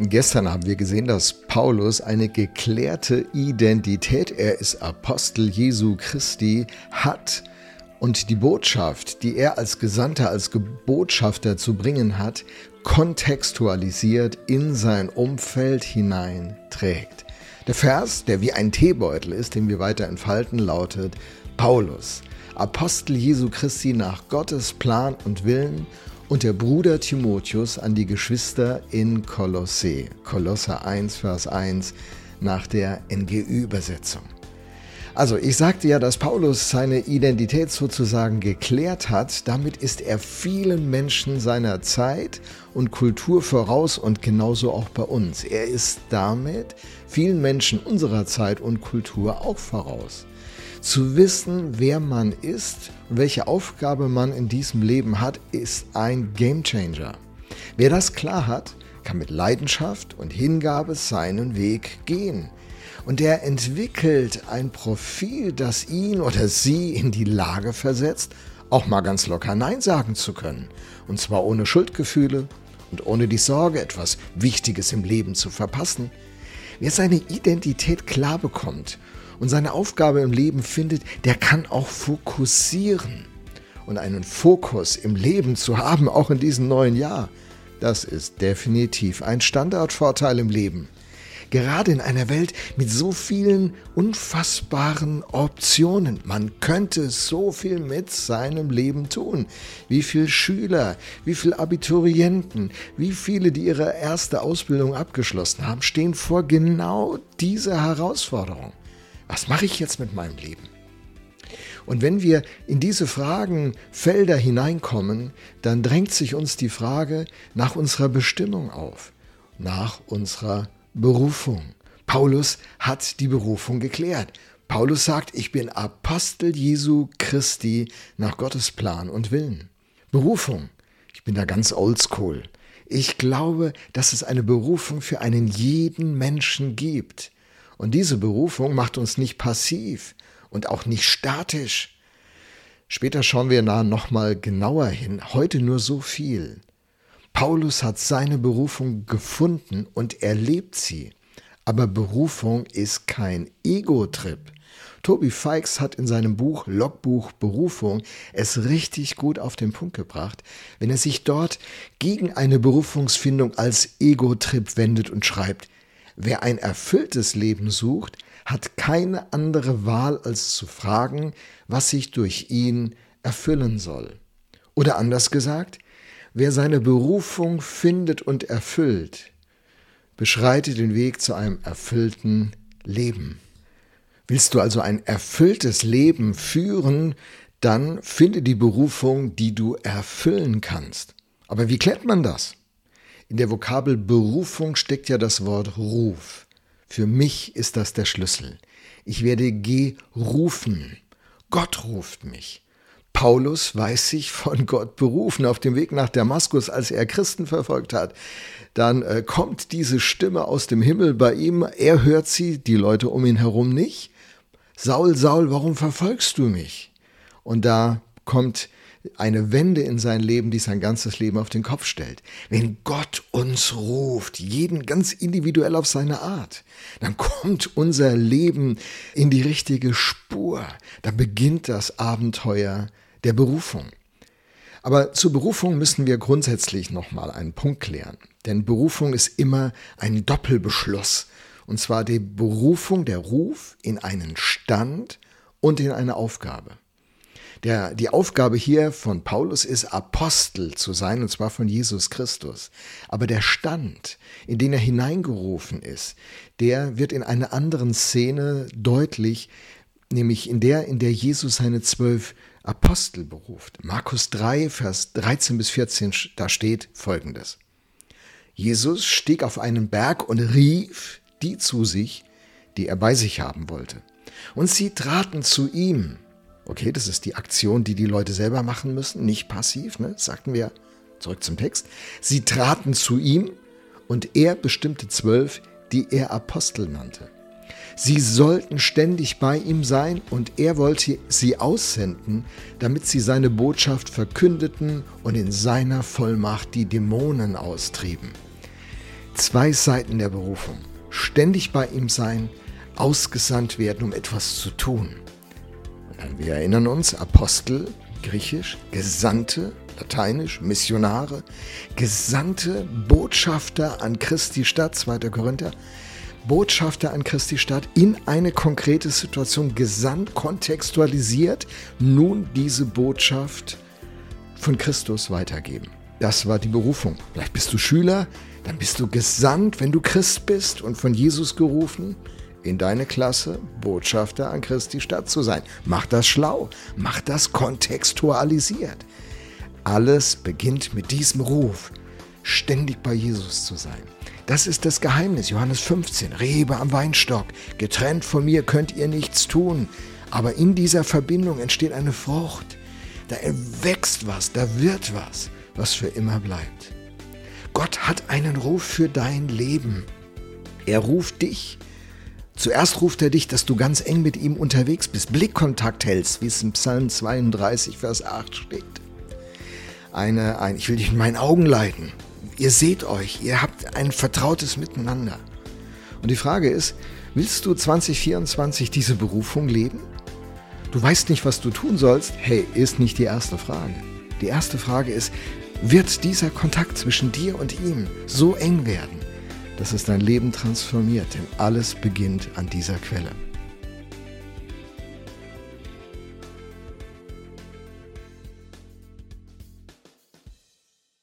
Gestern haben wir gesehen, dass Paulus eine geklärte Identität, er ist Apostel Jesu Christi, hat und die Botschaft, die er als Gesandter, als Botschafter zu bringen hat, kontextualisiert in sein Umfeld hinein trägt. Der Vers, der wie ein Teebeutel ist, den wir weiter entfalten, lautet Paulus, Apostel Jesu Christi nach Gottes Plan und Willen und der Bruder Timotheus an die Geschwister in Kolosse. Kolosse 1, Vers 1 nach der NGÜ-Übersetzung. Also, ich sagte ja, dass Paulus seine Identität sozusagen geklärt hat. Damit ist er vielen Menschen seiner Zeit und Kultur voraus und genauso auch bei uns. Er ist damit vielen Menschen unserer Zeit und Kultur auch voraus. Zu wissen, wer man ist und welche Aufgabe man in diesem Leben hat, ist ein Gamechanger. Wer das klar hat, kann mit Leidenschaft und Hingabe seinen Weg gehen. Und er entwickelt ein Profil, das ihn oder sie in die Lage versetzt, auch mal ganz locker Nein sagen zu können. Und zwar ohne Schuldgefühle und ohne die Sorge, etwas Wichtiges im Leben zu verpassen. Wer seine Identität klar bekommt und seine Aufgabe im Leben findet, der kann auch fokussieren. Und einen Fokus im Leben zu haben, auch in diesem neuen Jahr, das ist definitiv ein Standardvorteil im Leben. Gerade in einer Welt mit so vielen unfassbaren Optionen. Man könnte so viel mit seinem Leben tun. Wie viele Schüler, wie viele Abiturienten, wie viele, die ihre erste Ausbildung abgeschlossen haben, stehen vor genau dieser Herausforderung. Was mache ich jetzt mit meinem Leben? Und wenn wir in diese Fragenfelder hineinkommen, dann drängt sich uns die Frage nach unserer Bestimmung auf, nach unserer Berufung. Paulus hat die Berufung geklärt. Paulus sagt, ich bin Apostel Jesu Christi nach Gottes Plan und Willen. Berufung. Ich bin da ganz oldschool. Ich glaube, dass es eine Berufung für einen jeden Menschen gibt. Und diese Berufung macht uns nicht passiv und auch nicht statisch. Später schauen wir da nochmal genauer hin. Heute nur so viel. Paulus hat seine Berufung gefunden und er lebt sie. Aber Berufung ist kein Ego-Trip. Toby Fikes hat in seinem Buch Logbuch Berufung es richtig gut auf den Punkt gebracht, wenn er sich dort gegen eine Berufungsfindung als Ego-Trip wendet und schreibt, wer ein erfülltes Leben sucht, hat keine andere Wahl als zu fragen, was sich durch ihn erfüllen soll. Oder anders gesagt, Wer seine Berufung findet und erfüllt, beschreitet den Weg zu einem erfüllten Leben. Willst du also ein erfülltes Leben führen, dann finde die Berufung, die du erfüllen kannst. Aber wie klärt man das? In der Vokabel Berufung steckt ja das Wort Ruf. Für mich ist das der Schlüssel. Ich werde gerufen. Gott ruft mich. Paulus weiß sich von Gott berufen auf dem Weg nach Damaskus, als er Christen verfolgt hat. Dann äh, kommt diese Stimme aus dem Himmel bei ihm. Er hört sie, die Leute um ihn herum nicht. Saul, Saul, warum verfolgst du mich? Und da kommt eine Wende in sein Leben, die sein ganzes Leben auf den Kopf stellt. Wenn Gott uns ruft, jeden ganz individuell auf seine Art, dann kommt unser Leben in die richtige Spur. Da beginnt das Abenteuer der Berufung. Aber zur Berufung müssen wir grundsätzlich nochmal einen Punkt klären. Denn Berufung ist immer ein Doppelbeschluss. Und zwar die Berufung, der Ruf in einen Stand und in eine Aufgabe. Der, die Aufgabe hier von Paulus ist, Apostel zu sein, und zwar von Jesus Christus. Aber der Stand, in den er hineingerufen ist, der wird in einer anderen Szene deutlich, nämlich in der, in der Jesus seine zwölf Apostel beruft. Markus 3, Vers 13 bis 14, da steht folgendes. Jesus stieg auf einen Berg und rief die zu sich, die er bei sich haben wollte. Und sie traten zu ihm. Okay, das ist die Aktion, die die Leute selber machen müssen, nicht passiv, ne? sagten wir. Zurück zum Text. Sie traten zu ihm und er bestimmte zwölf, die er Apostel nannte. Sie sollten ständig bei ihm sein und er wollte sie aussenden, damit sie seine Botschaft verkündeten und in seiner Vollmacht die Dämonen austrieben. zwei Seiten der Berufung. Ständig bei ihm sein, ausgesandt werden, um etwas zu tun. Wir erinnern uns, Apostel, griechisch, Gesandte, lateinisch, Missionare, Gesandte, Botschafter an Christi Stadt, 2. Korinther, Botschafter an Christi Stadt in eine konkrete Situation gesandt, kontextualisiert, nun diese Botschaft von Christus weitergeben. Das war die Berufung. Vielleicht bist du Schüler, dann bist du gesandt, wenn du Christ bist und von Jesus gerufen, in deine Klasse Botschafter an Christi Stadt zu sein. Mach das schlau, mach das kontextualisiert. Alles beginnt mit diesem Ruf, ständig bei Jesus zu sein. Das ist das Geheimnis, Johannes 15, Rebe am Weinstock. Getrennt von mir könnt ihr nichts tun. Aber in dieser Verbindung entsteht eine Frucht. Da wächst was, da wird was, was für immer bleibt. Gott hat einen Ruf für dein Leben. Er ruft dich. Zuerst ruft er dich, dass du ganz eng mit ihm unterwegs bist, Blickkontakt hältst, wie es in Psalm 32, Vers 8 steht. Eine, ein, ich will dich in meinen Augen leiten. Ihr seht euch, ihr habt ein vertrautes Miteinander. Und die Frage ist, willst du 2024 diese Berufung leben? Du weißt nicht, was du tun sollst? Hey, ist nicht die erste Frage. Die erste Frage ist, wird dieser Kontakt zwischen dir und ihm so eng werden, dass es dein Leben transformiert, denn alles beginnt an dieser Quelle.